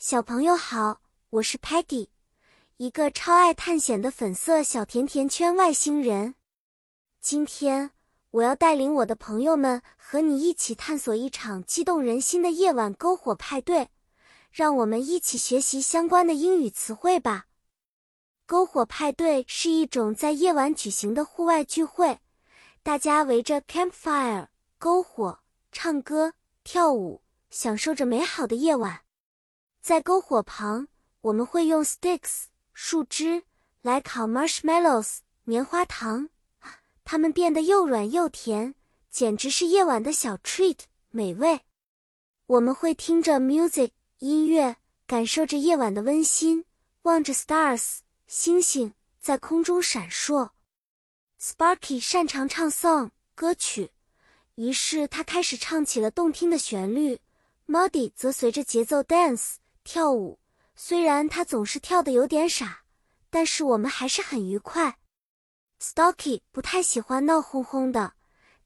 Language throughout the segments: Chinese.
小朋友好，我是 Patty，一个超爱探险的粉色小甜甜圈外星人。今天我要带领我的朋友们和你一起探索一场激动人心的夜晚篝火派对，让我们一起学习相关的英语词汇吧。篝火派对是一种在夜晚举行的户外聚会，大家围着 campfire 篝火，唱歌、跳舞，享受着美好的夜晚。在篝火旁，我们会用 sticks 树枝来烤 marshmallows 棉花糖，它们变得又软又甜，简直是夜晚的小 treat 美味。我们会听着 music 音乐，感受着夜晚的温馨，望着 stars 星星在空中闪烁。Sparky 擅长唱 song 歌曲，于是他开始唱起了动听的旋律。Muddy 则随着节奏 dance。跳舞，虽然他总是跳的有点傻，但是我们还是很愉快。Stocky 不太喜欢闹哄哄的，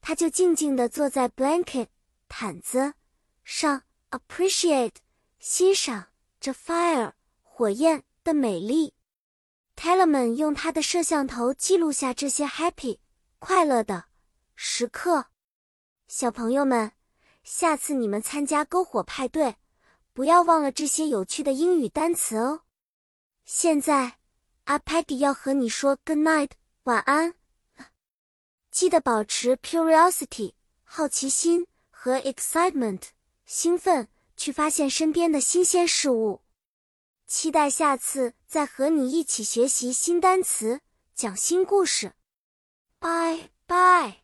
他就静静地坐在 blanket 毯子上，appreciate 欣赏着 fire 火焰的美丽。Tellerman 用他的摄像头记录下这些 happy 快乐的时刻。小朋友们，下次你们参加篝火派对。不要忘了这些有趣的英语单词哦。现在，阿 Peggy 要和你说 Good night，晚安。记得保持 curiosity，好奇心和 excitement，兴奋，去发现身边的新鲜事物。期待下次再和你一起学习新单词，讲新故事。拜拜。